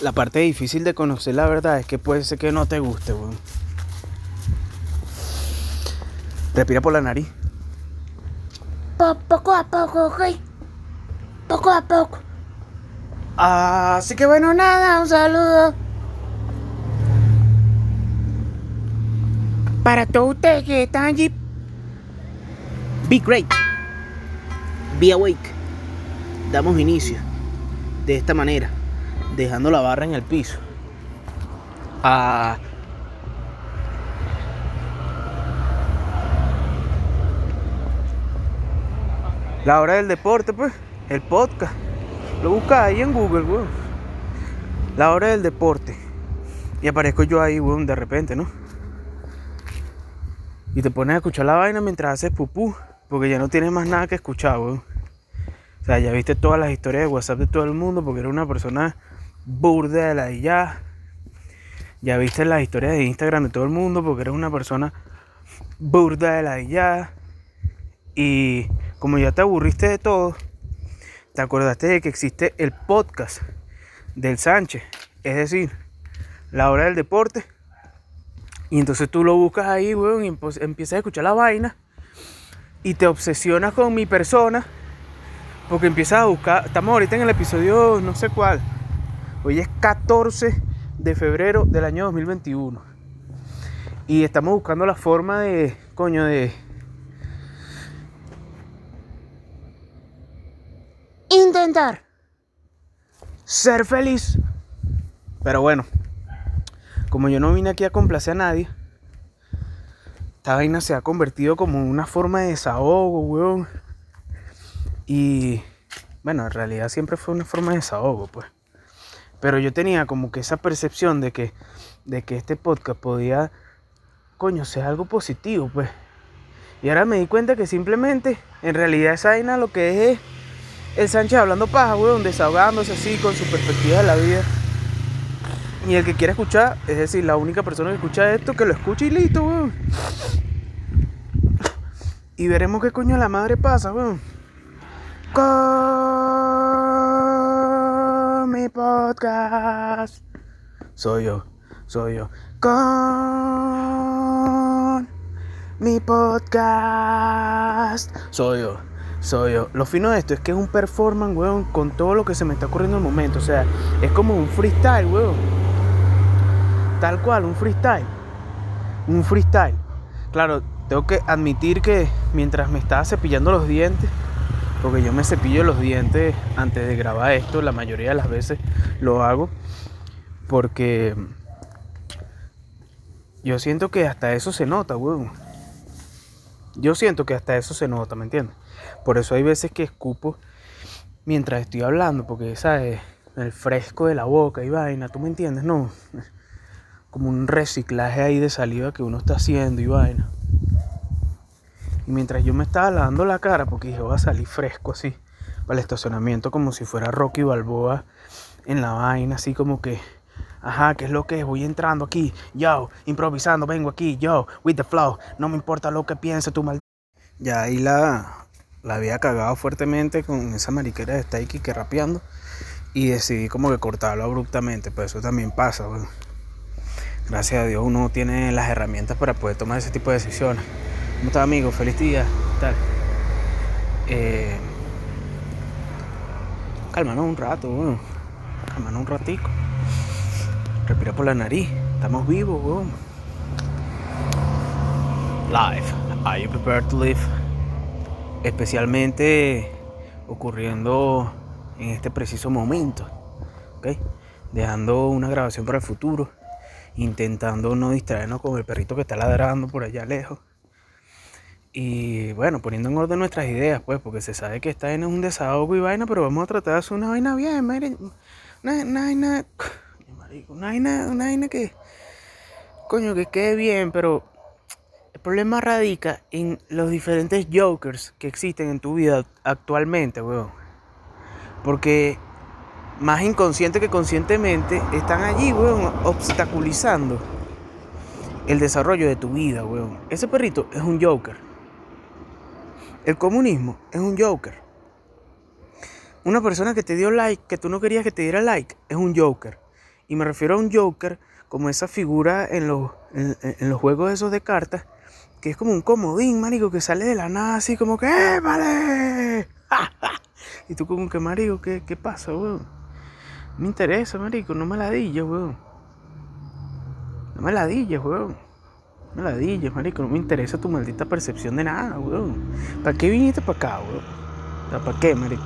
La parte difícil de conocer la verdad es que puede ser que no te guste, weón. Respira por la nariz. poco a poco, ok. Poco a poco. Así que bueno, nada, un saludo. Para todos ustedes que están allí. Be great. Be awake. Damos inicio de esta manera, dejando la barra en el piso. A la hora del deporte, pues, el podcast. Lo buscas ahí en Google, weón. La hora del deporte. Y aparezco yo ahí, weón, de repente, ¿no? Y te pones a escuchar la vaina mientras haces pupú. Porque ya no tienes más nada que escuchar, weón. O sea, ya viste todas las historias de WhatsApp de todo el mundo porque eres una persona burda de la y ya. Viste las historias de Instagram de todo el mundo porque eres una persona burda de la y. Y como ya te aburriste de todo, te acordaste de que existe el podcast del Sánchez. Es decir, la hora del deporte. Y entonces tú lo buscas ahí, weón, y empiezas a escuchar la vaina. Y te obsesionas con mi persona porque empiezas a buscar, estamos ahorita en el episodio no sé cuál. Hoy es 14 de febrero del año 2021. Y estamos buscando la forma de, coño, de... Intentar. Ser feliz. Pero bueno, como yo no vine aquí a complacer a nadie, esta vaina se ha convertido como una forma de desahogo, weón y bueno, en realidad siempre fue una forma de desahogo, pues. Pero yo tenía como que esa percepción de que, de que este podcast podía, coño, ser algo positivo, pues. Y ahora me di cuenta que simplemente, en realidad esa vaina lo que es el Sánchez hablando paja, weón, desahogándose así con su perspectiva de la vida. Y el que quiera escuchar, es decir, la única persona que escucha esto, que lo escuche y listo, weón. Y veremos qué coño la madre pasa, weón mi podcast. Soy yo, soy yo. Con mi podcast. Soy yo, soy yo. Lo fino de esto es que es un performance, weón, con todo lo que se me está ocurriendo en el momento. O sea, es como un freestyle, weón. Tal cual, un freestyle. Un freestyle. Claro, tengo que admitir que mientras me estaba cepillando los dientes, porque yo me cepillo los dientes antes de grabar esto, la mayoría de las veces lo hago, porque yo siento que hasta eso se nota, weón. Yo siento que hasta eso se nota, ¿me entiendes? Por eso hay veces que escupo mientras estoy hablando, porque, ¿sabes? El fresco de la boca y vaina, ¿tú me entiendes? No. Como un reciclaje ahí de saliva que uno está haciendo y vaina. Y mientras yo me estaba lavando la cara, porque dije, voy a salir fresco así, para el estacionamiento, como si fuera Rocky Balboa en la vaina, así como que, ajá, ¿qué es lo que es? Voy entrando aquí, yo, improvisando, vengo aquí, yo, with the flow, no me importa lo que piense tu mal. Ya ahí la, la había cagado fuertemente con esa mariquera de Stakey que rapeando. Y decidí como que cortarlo abruptamente, pero eso también pasa, Gracias a Dios uno tiene las herramientas para poder tomar ese tipo de decisiones. ¿Cómo estás, amigo? Feliz día. ¿Qué tal? Eh, cálmanos un rato, weón. Cálmanos un ratico. Respira por la nariz. Estamos vivos, weón. Live. Are you prepared to live? Especialmente ocurriendo en este preciso momento. ¿Ok? Dejando una grabación para el futuro. Intentando no distraernos con el perrito que está ladrando por allá lejos y bueno, poniendo en orden nuestras ideas, pues, porque se sabe que esta vaina es un desahogo y vaina, pero vamos a tratar de hacer una vaina bien, miren. Una, una vaina. Una vaina, una vaina que. Coño, que quede bien, pero. El problema radica en los diferentes jokers que existen en tu vida actualmente, weón. Porque más inconsciente que conscientemente están allí, weón, obstaculizando el desarrollo de tu vida, weón. Ese perrito es un joker. El comunismo es un joker. Una persona que te dio like, que tú no querías que te diera like, es un joker. Y me refiero a un Joker como esa figura en los, en, los juegos esos de cartas, que es como un comodín, marico, que sale de la nada así como que ¡Eh, vale! y tú como que, marico, ¿qué, qué pasa, weón? Me interesa, marico, no me ladilles, weón. No me ladilles, weón. Me ladilles, marico, no me interesa tu maldita percepción de nada, weón. ¿Para qué viniste para acá, weón? ¿Para qué, marico?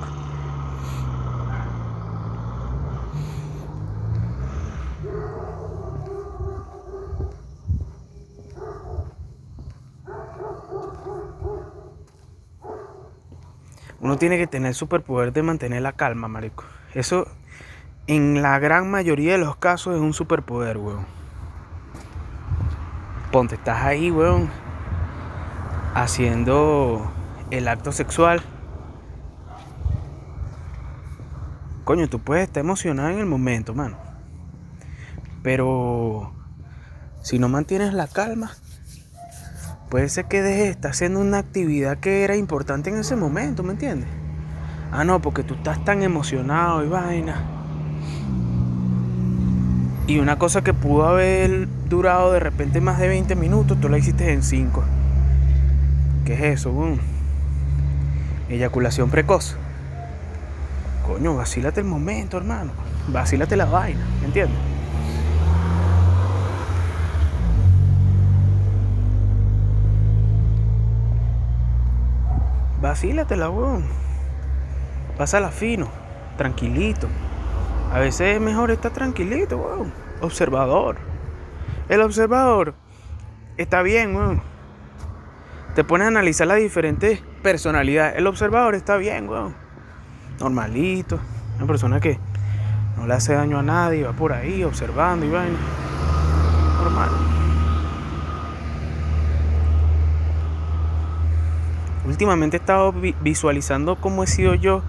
Uno tiene que tener el superpoder de mantener la calma, marico. Eso, en la gran mayoría de los casos, es un superpoder, weón. Ponte, estás ahí, weón, haciendo el acto sexual. Coño, tú puedes estar emocionado en el momento, mano. Pero si no mantienes la calma, puede ser que dejes de estar haciendo una actividad que era importante en ese momento, ¿me entiendes? Ah, no, porque tú estás tan emocionado y vaina. Y una cosa que pudo haber durado de repente más de 20 minutos, tú la hiciste en 5. ¿Qué es eso, boom? Eyaculación precoz. Coño, vacílate el momento, hermano. Vacílate la vaina, ¿me entiendes? Vacílatela, weón. Pásala fino, tranquilito. A veces es mejor estar tranquilito, weón. Observador. El observador está bien, weón. Te pones a analizar las diferentes personalidades. El observador está bien, weón. Normalito. Una persona que no le hace daño a nadie, va por ahí observando y vaina. Normal. Últimamente he estado vi- visualizando cómo he sido yo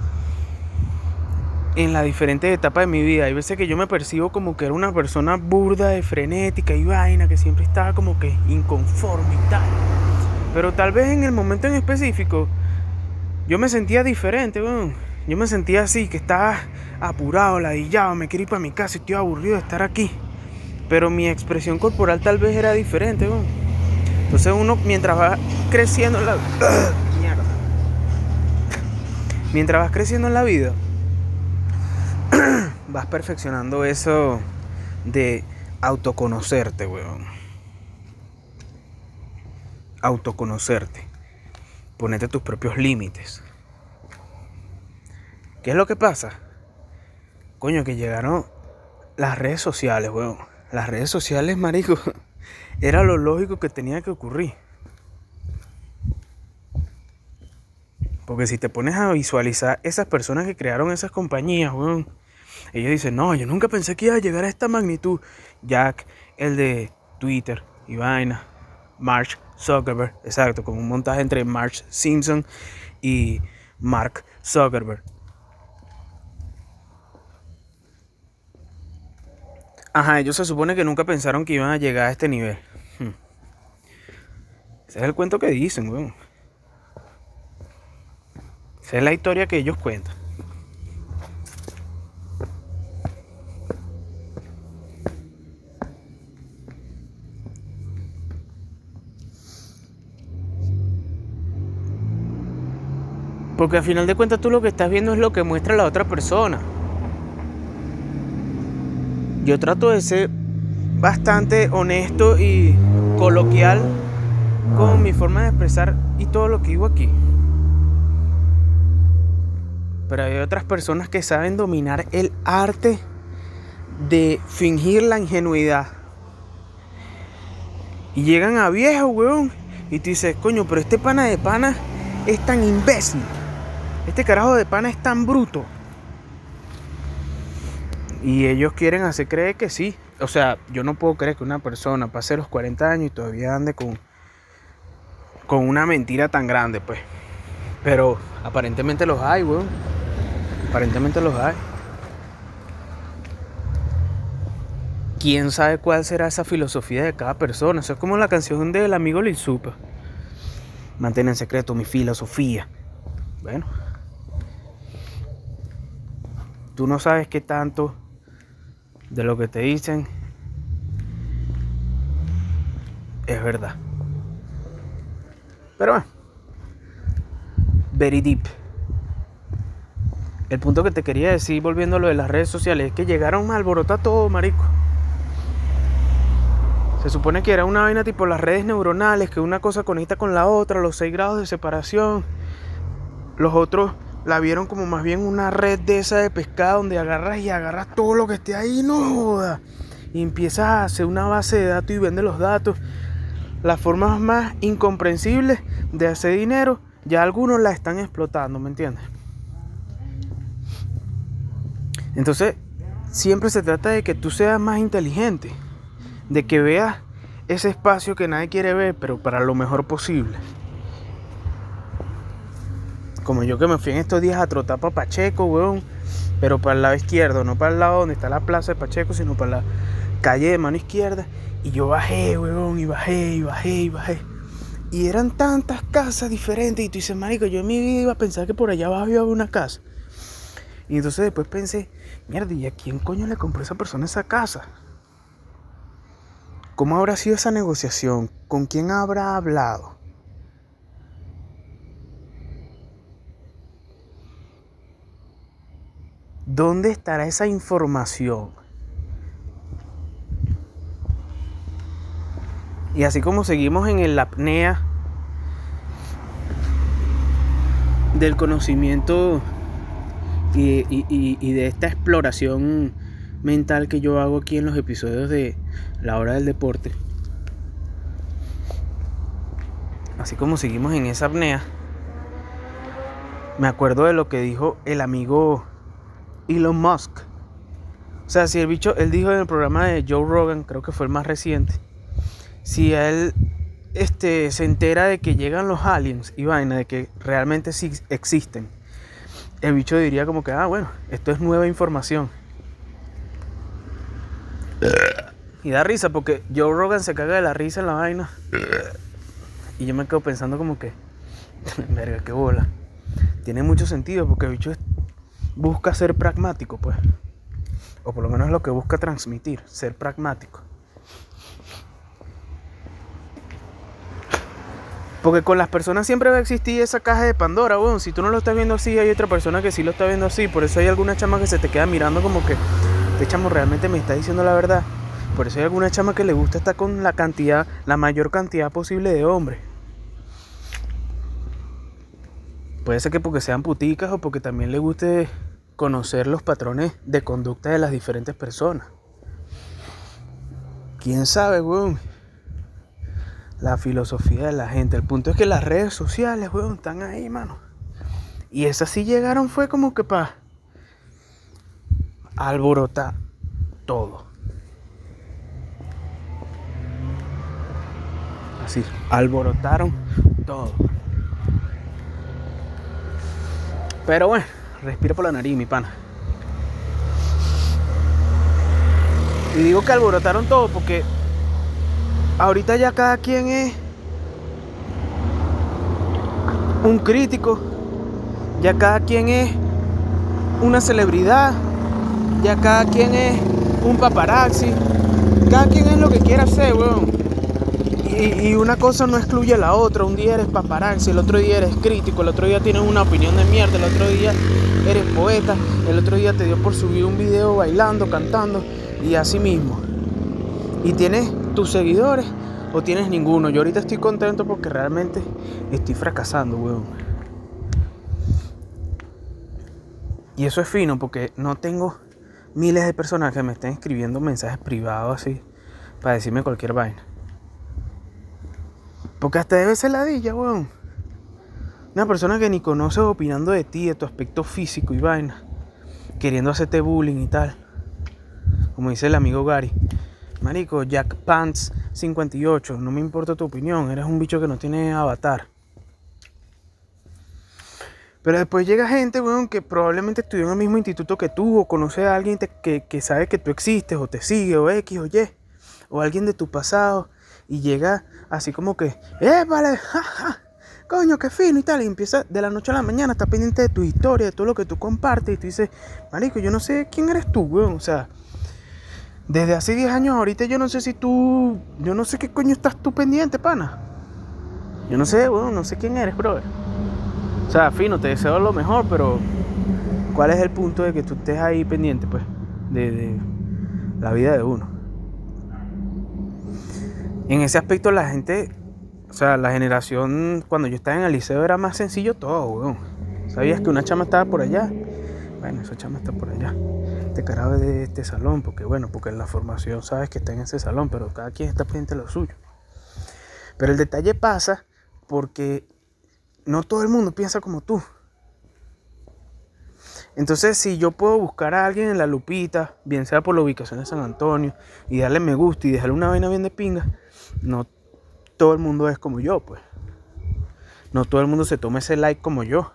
en las diferentes etapas de mi vida. Hay veces que yo me percibo como que era una persona burda, de frenética y vaina, que siempre estaba como que inconforme y tal. Pero tal vez en el momento en específico yo me sentía diferente. Yo me sentía así, que estaba apurado, ladillado, me quería ir para mi casa estoy aburrido de estar aquí. Pero mi expresión corporal tal vez era diferente. Entonces uno mientras va creciendo en la. Mientras vas creciendo en la vida, vas perfeccionando eso de autoconocerte, weón. Autoconocerte. Ponerte tus propios límites. ¿Qué es lo que pasa? Coño, que llegaron las redes sociales, weón. Las redes sociales, marico, era lo lógico que tenía que ocurrir. Porque si te pones a visualizar esas personas que crearon esas compañías, weón, ellos dicen, no, yo nunca pensé que iba a llegar a esta magnitud. Jack, el de Twitter y vaina, Mark Zuckerberg, exacto, con un montaje entre Mark Simpson y Mark Zuckerberg. Ajá, ellos se supone que nunca pensaron que iban a llegar a este nivel. Hmm. Ese es el cuento que dicen, weón. Esa es la historia que ellos cuentan. Porque al final de cuentas tú lo que estás viendo es lo que muestra la otra persona. Yo trato de ser bastante honesto y coloquial con mi forma de expresar y todo lo que digo aquí. Pero hay otras personas que saben dominar el arte de fingir la ingenuidad. Y llegan a viejo, weón. Y tú dices, coño, pero este pana de pana es tan imbécil. Este carajo de pana es tan bruto. Y ellos quieren hacer creer que sí. O sea, yo no puedo creer que una persona pase los 40 años y todavía ande con, con una mentira tan grande, pues. Pero aparentemente los hay, weón. Aparentemente los hay. ¿Quién sabe cuál será esa filosofía de cada persona? Eso es como la canción del amigo Lil. Mantén en secreto mi filosofía. Bueno. Tú no sabes qué tanto de lo que te dicen es verdad. Pero bueno, very deep. El punto que te quería decir, volviendo a lo de las redes sociales, es que llegaron a alborotar todo, marico. Se supone que era una vaina tipo las redes neuronales, que una cosa conecta con la otra, los 6 grados de separación. Los otros la vieron como más bien una red de esa de pescado donde agarras y agarras todo lo que esté ahí, no joda. Y empiezas a hacer una base de datos y vende los datos. Las formas más incomprensibles de hacer dinero, ya algunos la están explotando, ¿me entiendes? Entonces, siempre se trata de que tú seas más inteligente de que veas ese espacio que nadie quiere ver, pero para lo mejor posible. Como yo que me fui en estos días a trotar para Pacheco, weón. Pero para el lado izquierdo, no para el lado donde está la plaza de Pacheco, sino para la calle de mano izquierda. Y yo bajé, weón, y bajé, y bajé, y bajé. Y eran tantas casas diferentes. Y tú dices, marico, yo en mi vida iba a pensar que por allá abajo iba a haber una casa. Y entonces después pensé, mierda, ¿y a quién coño le compró esa persona esa casa? ¿Cómo habrá sido esa negociación? ¿Con quién habrá hablado? ¿Dónde estará esa información? Y así como seguimos en el apnea del conocimiento y, y, y, de esta exploración mental que yo hago aquí en los episodios de La Hora del Deporte. Así como seguimos en esa apnea, me acuerdo de lo que dijo el amigo Elon Musk. O sea, si el bicho, él dijo en el programa de Joe Rogan, creo que fue el más reciente, si él este, se entera de que llegan los aliens y vaina, de que realmente sí existen, el bicho diría como que, ah, bueno, esto es nueva información. Y da risa porque Joe Rogan se caga de la risa en la vaina. Y yo me quedo pensando como que, verga, qué bola. Tiene mucho sentido porque el bicho busca ser pragmático, pues. O por lo menos lo que busca transmitir, ser pragmático. Porque con las personas siempre va a existir esa caja de Pandora, weón. Si tú no lo estás viendo así, hay otra persona que sí lo está viendo así. Por eso hay alguna chama que se te queda mirando como que, este chamo realmente me está diciendo la verdad. Por eso hay alguna chama que le gusta estar con la cantidad, la mayor cantidad posible de hombres. Puede ser que porque sean puticas o porque también le guste conocer los patrones de conducta de las diferentes personas. ¿Quién sabe, weón? La filosofía de la gente. El punto es que las redes sociales, weón, están ahí, mano. Y esas sí llegaron fue como que para alborotar todo. Así, alborotaron todo. Pero bueno, respira por la nariz, mi pana. Y digo que alborotaron todo porque ahorita ya cada quien es un crítico, ya cada quien es una celebridad, ya cada quien es un paparazzi, cada quien es lo que quiera hacer, weón y, una cosa no excluye a la otra. Un día eres paparazzi, el otro día eres crítico, el otro día tienes una opinión de mierda, el otro día eres poeta, el otro día te dio por subir un video bailando, cantando y así mismo. Y tienes tus seguidores o tienes ninguno. Yo ahorita estoy contento porque realmente estoy fracasando, weón. Y eso es fino porque no tengo miles de personas que me estén escribiendo mensajes privados así para decirme cualquier vaina. Porque hasta debe ser ladilla, weón. Una persona que ni conoces opinando de ti, de tu aspecto físico y vaina. Queriendo hacerte bullying y tal. Como dice el amigo Gary. Marico, Jack Pants 58. No me importa tu opinión. Eres un bicho que no tiene avatar. Pero después llega gente, weón, que probablemente estudió en el mismo instituto que tú, o conoce a alguien que, que sabe que tú existes, o te sigue, o X, o Y, o alguien de tu pasado, y llega así como que, ¡eh, vale! Ja, Coño, qué fino y tal. Y empieza de la noche a la mañana, está pendiente de tu historia, de todo lo que tú compartes. Y tú dices, Marico, yo no sé quién eres tú, weón. O sea, Desde hace 10 años ahorita yo no sé si tú... Yo no sé qué coño estás tú pendiente, pana. Yo no sé, weón, no sé quién eres, brother. O sea, fino, te deseo lo mejor, pero... ¿Cuál es el punto de que tú estés ahí pendiente, pues? De, de la vida de uno. En ese aspecto la gente... O sea, la generación... Cuando yo estaba en el liceo era más sencillo todo, weón. ¿Sabías que una chama estaba por allá? Bueno, esa chama está por allá este carajo de este salón, porque bueno, porque en la formación sabes que está en ese salón, pero cada quien está pendiente de lo suyo. Pero el detalle pasa porque no todo el mundo piensa como tú. Entonces, si yo puedo buscar a alguien en la lupita, bien sea por la ubicación de San Antonio, y darle me gusta y dejarle una vaina bien de pinga, no todo el mundo es como yo, pues. No todo el mundo se toma ese like como yo.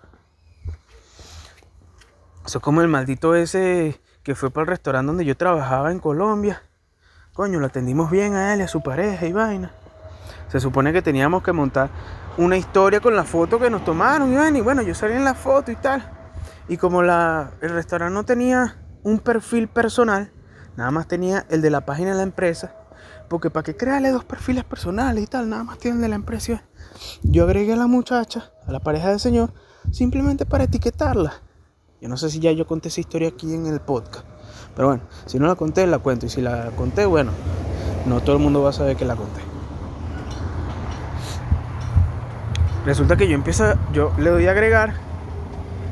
Eso es como el maldito ese que fue para el restaurante donde yo trabajaba en Colombia. Coño, lo atendimos bien a él a su pareja y vaina. Se supone que teníamos que montar una historia con la foto que nos tomaron y, bueno, yo salí en la foto y tal. Y como el restaurante no tenía un perfil personal, nada más tenía el de la página de la empresa, porque para que crearle dos perfiles personales y tal, nada más tiene el de la empresa. Yo agregué a la muchacha, a la pareja del señor, simplemente para etiquetarla. Yo no sé si ya yo conté esa historia aquí en el podcast. Pero bueno, si no la conté, la cuento. Y si la conté, bueno, no todo el mundo va a saber que la conté. Resulta que yo empiezo, yo le doy a agregar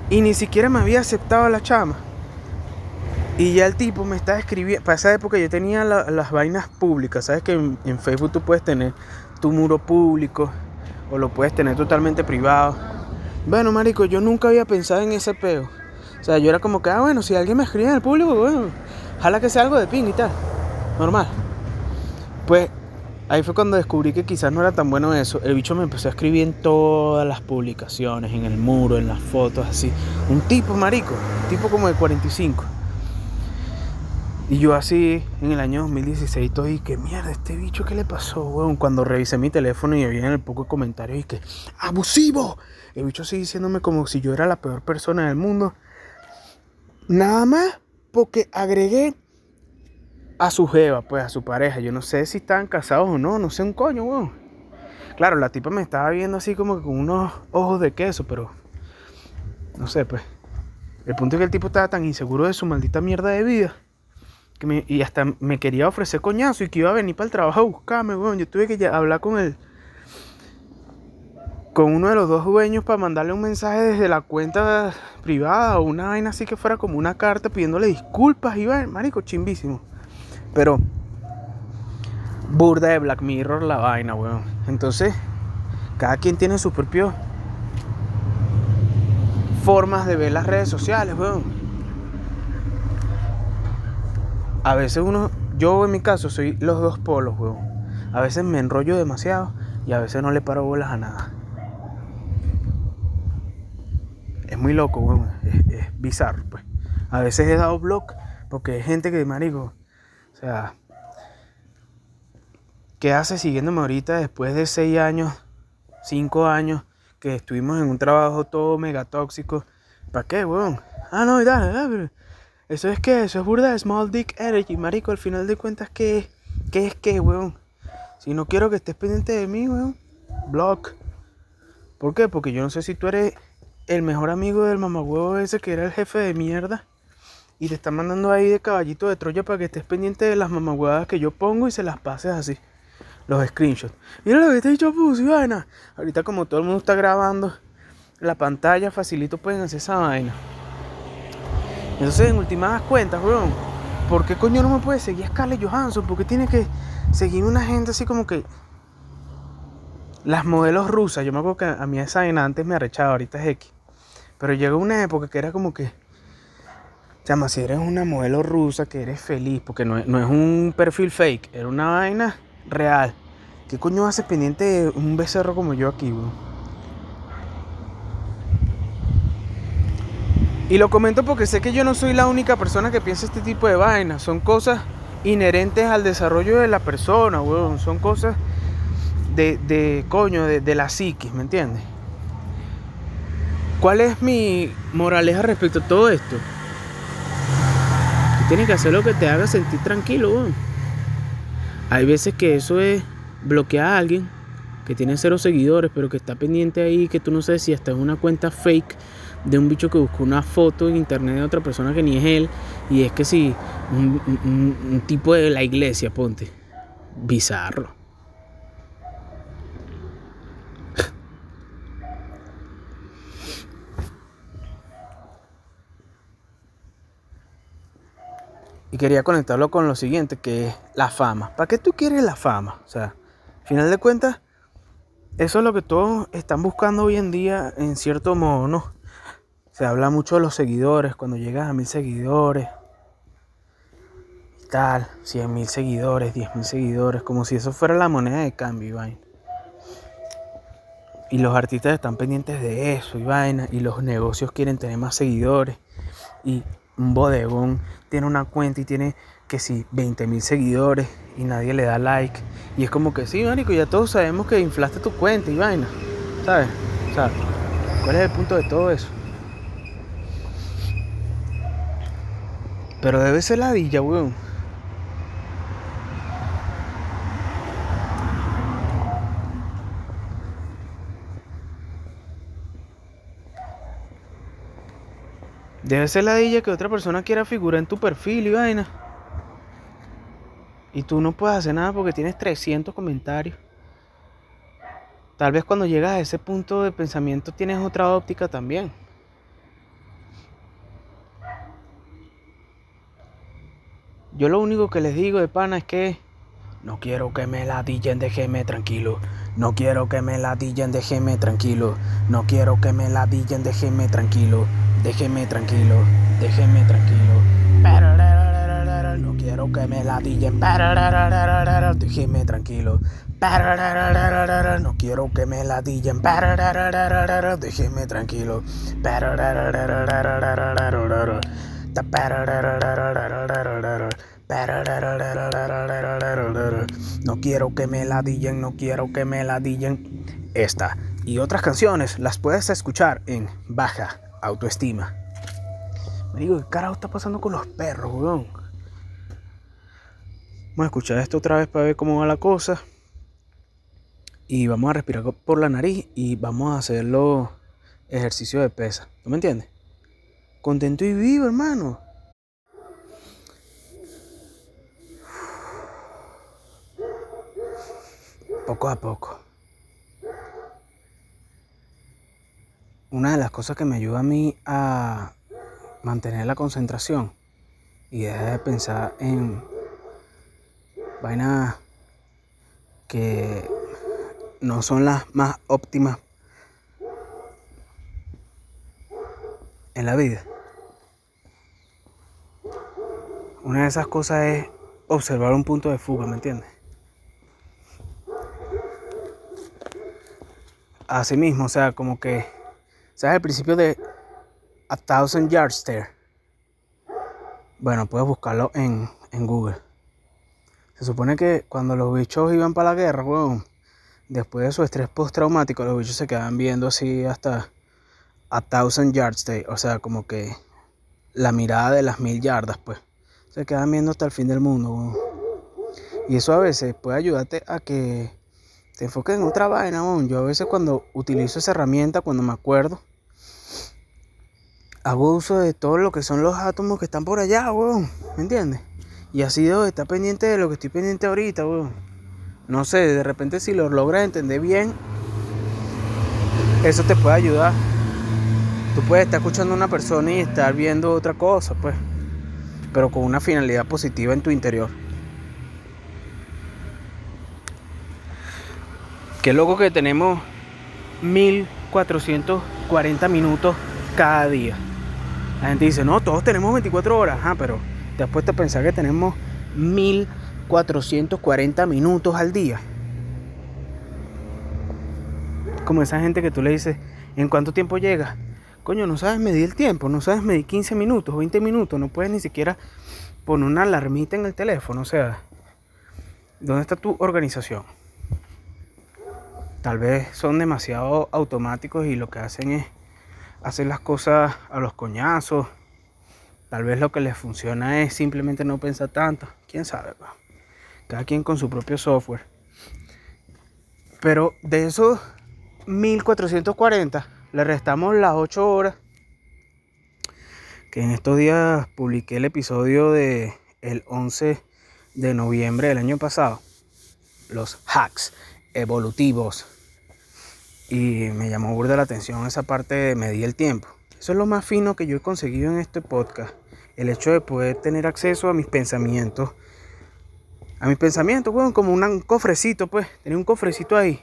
y ni siquiera me había aceptado la chama. Y ya el tipo me está escribiendo. Para esa época yo tenía las vainas públicas. Sabes que en, en, Facebook tú puedes tener tu muro público o lo puedes tener totalmente privado. Bueno, marico, yo nunca había pensado en ese peo. O sea, yo era como que, ah, bueno, si alguien me escribe en el público, bueno, ojalá que sea algo de ping y tal. Normal. Pues ahí fue cuando descubrí que quizás no era tan bueno eso. El bicho me empezó a escribir en todas las publicaciones, en el muro, en las fotos, así. Un tipo, marico, un tipo como de 45. Y yo así, en el año 2016, estoy, que mierda, este bicho, ¿qué le pasó, weón? Cuando revisé mi teléfono y había en el poco de comentarios y que, ¡abusivo! El bicho así diciéndome como si yo era la peor persona del mundo. Nada más porque agregué a su jeva, pues a su pareja. Yo no sé si estaban casados o no, no sé un coño, weón. Claro, la tipa me estaba viendo así como con unos ojos de queso, pero no sé, pues. El punto es que el tipo estaba tan inseguro de su maldita mierda de vida. Y hasta me quería ofrecer coñazo y que iba a venir para el trabajo a buscarme, weón. Yo tuve que hablar con él con uno de los dos dueños para mandarle un mensaje desde la cuenta privada o una vaina así que fuera como una carta pidiéndole disculpas. Iba, marico, chimbísimo. Pero, burda de Black Mirror la vaina, weón. Entonces, cada quien tiene su propio formas de ver las redes sociales, weón. A veces uno, yo en mi caso soy los dos polos, weón. A veces me enrollo demasiado y a veces no le paro bolas a nada. es muy loco, weón. Es, bizarro, pues. A veces he dado blog porque hay gente que, marico, o sea, ¿qué hace siguiéndome ahorita después de seis años, cinco años que estuvimos en un trabajo todo mega tóxico? ¿Para qué, weón? Ah, no, dale, dale. Eso es que, eso es burda small dick energy, marico. Al final de cuentas, ¿qué, qué es qué, weón? Si no quiero que estés pendiente de mí, weón, blog. ¿Por qué? Porque yo no sé si tú eres el mejor amigo del mamagüevo ese que era el jefe de mierda. Y te está mandando ahí de caballito de Troya para que estés pendiente de las mamagüevadas que yo pongo y se las pases así. Los screenshots. Mira lo que te he dicho, pussy, vaina. Ahorita como todo el mundo está grabando la pantalla, facilito pueden hacer esa vaina. Entonces, en últimas cuentas, weón, ¿por qué coño no me puede seguir a Scarlett Johansson? Porque tiene que seguir una gente así como que las modelos rusas, yo me acuerdo que a mí esa vaina antes me arrechaba, ahorita es X. Pero llegó una época que era como que, chama, si eres una modelo rusa, que eres feliz, porque no, es un perfil fake, era una vaina real. ¿Qué coño hace pendiente de un becerro como yo aquí, bro? Y lo comento porque sé que yo no soy la única persona que piensa este tipo de vainas. Son cosas inherentes al desarrollo de la persona, weón. Son cosas de, de coño, de, de la psiquis, ¿me entiendes? ¿Cuál es mi moraleja respecto a todo esto? tienes que hacer lo que te haga sentir tranquilo, weón. Hay veces que eso es bloquear a alguien que tiene cero seguidores, pero que está pendiente ahí, que tú no sabes si hasta es una cuenta fake de un bicho que buscó una foto en internet de otra persona que ni es él. Y es que si un, un- tipo de la iglesia, ponte. Bizarro. Y quería conectarlo con lo siguiente, que es la fama. ¿Para qué tú quieres la fama? O sea, al final de cuentas, eso es lo que todos están buscando hoy en día, en cierto modo, ¿no? Se habla mucho de los seguidores, cuando llegas a mil seguidores, tal, cien mil seguidores, diez mil seguidores, como si eso fuera la moneda de cambio vaina. Y los artistas están pendientes de eso y vaina, y los negocios quieren tener más seguidores. Y un bodegón tiene una cuenta y tiene que si 20 mil seguidores y nadie le da like. Y es como que sí, marico, ya todos sabemos que inflaste tu cuenta y vaina. ¿Sabes? O sea, ¿cuál es el punto de todo eso? Pero debe ser la villa, weón. Debe ser la villa que otra persona quiera figurar en tu perfil y vaina. Y tú no puedes hacer nada porque tienes 300 comentarios. Tal vez cuando llegas a ese punto de pensamiento tienes otra óptica también. Yo lo único que les digo de pana es que no quiero que me ladillen, déjeme tranquilo. No quiero que me ladillen, déjeme tranquilo. No quiero que me ladillen, déjeme tranquilo. Déjeme tranquilo, déjeme tranquilo. No quiero que me ladillen, déjeme tranquilo. No quiero que me ladillen, déjeme tranquilo. No quiero que me ladillen, no quiero que me ladillen. Esta y otras canciones las puedes escuchar en Baja Autoestima. Me digo, ¿qué carajo está pasando con los perros, weón? Vamos a escuchar esto otra vez para ver cómo va la cosa. Y vamos a respirar por la nariz y vamos a hacerlo ejercicio de pesa. ¿Tú me entiendes? Contento y vivo, hermano. Poco a poco. Una de las cosas que me ayuda a mí a mantener la concentración y dejar de pensar en vainas que no son las más óptimas en la vida. Una de esas cosas es observar un punto de fuga, ¿me entiendes? Así mismo, o sea, como que, ¿sabes el principio de A Thousand Yard Stare? Bueno, puedes buscarlo en, en Google. Se supone que cuando los bichos iban para la guerra, weón, después de su estrés postraumático, los bichos se quedaban viendo así hasta a thousand yards stay, o sea, como que la mirada de las mil yardas, pues. Se quedan viendo hasta el fin del mundo, weón. Y eso a veces puede ayudarte a que te enfoques en otra vaina, weón. Yo a veces cuando utilizo esa herramienta, cuando me acuerdo, hago uso de todo lo que son los átomos que están por allá, weón. ¿Me entiendes? Y así debo de estar pendiente de lo que estoy pendiente ahorita, weón. No sé, de repente si lo logras entender bien, eso te puede ayudar. Tú puedes estar escuchando a una persona y estar viendo otra cosa, pues. Pero con una finalidad positiva en tu interior. Qué loco que tenemos 1440 minutos cada día. La gente dice, no, todos tenemos 24 horas. Ah, pero te has puesto a pensar que tenemos 1440 minutos al día. Como esa gente que tú le dices, ¿en cuánto tiempo llegas? Coño, no sabes medir el tiempo, no sabes medir 15 minutos, 20 minutos, no puedes ni siquiera poner una alarmita en el teléfono. O sea, ¿dónde está tu organización? Tal vez son demasiado automáticos y lo que hacen es hacer las cosas a los coñazos Tal vez lo que les funciona es simplemente no pensar tanto. Quién sabe. Cada quien con su propio software. Pero de esos 1440 le restamos las 8 horas. Que en estos días publiqué el episodio de el 11 de noviembre del año pasado. Los hacks evolutivos. Y me llamó burda la atención esa parte de medir el tiempo. Eso es lo más fino que yo he conseguido en este podcast. El hecho de poder tener acceso a mis pensamientos. A mis pensamientos, bueno, como un cofrecito, pues. Tener un cofrecito ahí.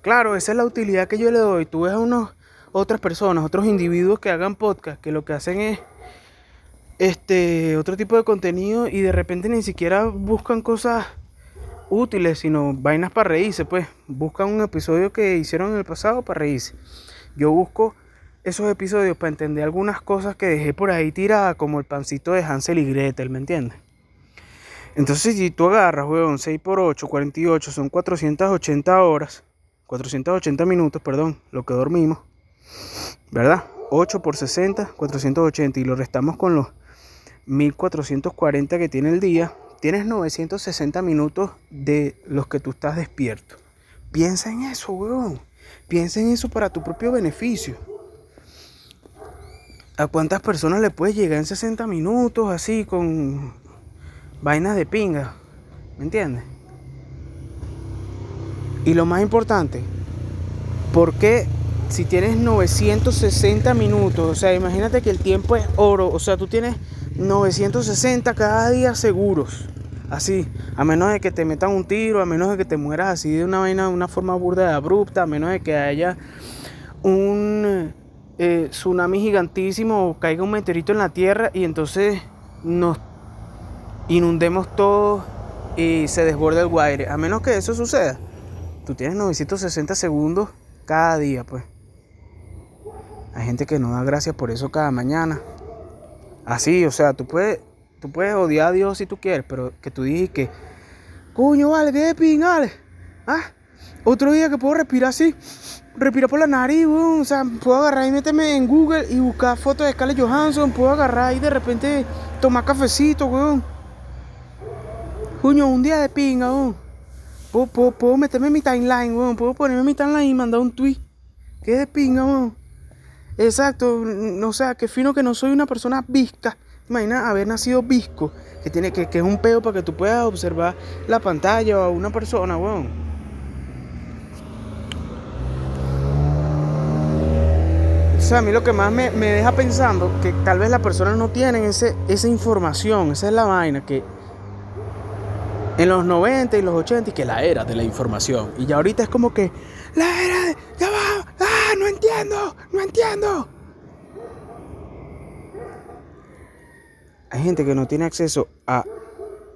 Claro, esa es la utilidad que yo le doy. Tú ves a unos, otras personas, otros individuos que hagan podcast, que lo que hacen es este otro tipo de contenido y de repente ni siquiera buscan cosas útiles, sino vainas para reírse, pues. Buscan un episodio que hicieron en el pasado para reírse. Yo busco esos episodios para entender algunas cosas que dejé por ahí tiradas, como el pancito de Hansel y Gretel, ¿me entiendes? Entonces, si tú agarras, weón, 6 por 8, 48, son 480 horas, 480 minutos, perdón, lo que dormimos, ¿verdad? 8 por 60, 480, y lo restamos con los 1440 que tiene el día, tienes 960 minutos de los que tú estás despierto. Piensa en eso, weón. Piensa en eso para tu propio beneficio. ¿A cuántas personas le puedes llegar en 60 minutos así con vainas de pinga? ¿Me entiendes? Y lo más importante, ¿por qué si tienes 960 minutos? O sea, imagínate que el tiempo es oro. O sea, tú tienes 960 cada día seguros. Así, a menos de que te metan un tiro, a menos de que te mueras así de una vaina, de una forma burda de abrupta, a menos de que haya un eh, tsunami gigantísimo caiga un meteorito en la Tierra y entonces nos inundemos todo y se desborde el aire. A menos que eso suceda, tú tienes 960 segundos cada día, pues. Hay gente que no da gracias por eso cada mañana. Así, o sea, tú puedes, tú puedes odiar a Dios si tú quieres, pero que tú digas que, coño, vale, qué pingale. Ah, otro día que puedo respirar así respira por la nariz, weón. O sea, puedo agarrar y meterme en Google y buscar fotos de Scarlett Johansson. Puedo agarrar y de repente tomar cafecito, weón. Coño, un día de pinga, weón. Puedo, meterme en mi timeline, weón. Puedo ponerme en mi timeline y mandar un tweet. ¿Qué de pinga, weón? Exacto, o sea, que fino que no soy una persona visca. Imagina haber nacido visco, que tiene que, que es un pedo para que tú puedas observar la pantalla o una persona, weón. sea, a mí lo que más me, deja pensando que tal vez las personas no tienen ese, esa información, esa es la vaina, que en los 90 y los 80 y que la era de la información. Y ya ahorita es como que, la era de, ya va, ah, no entiendo, no entiendo. Hay gente que no tiene acceso a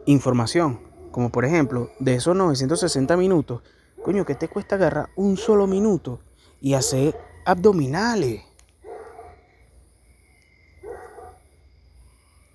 información, como por ejemplo, de esos 960 minutos, coño, que te cuesta agarrar un solo minuto y hacer abdominales?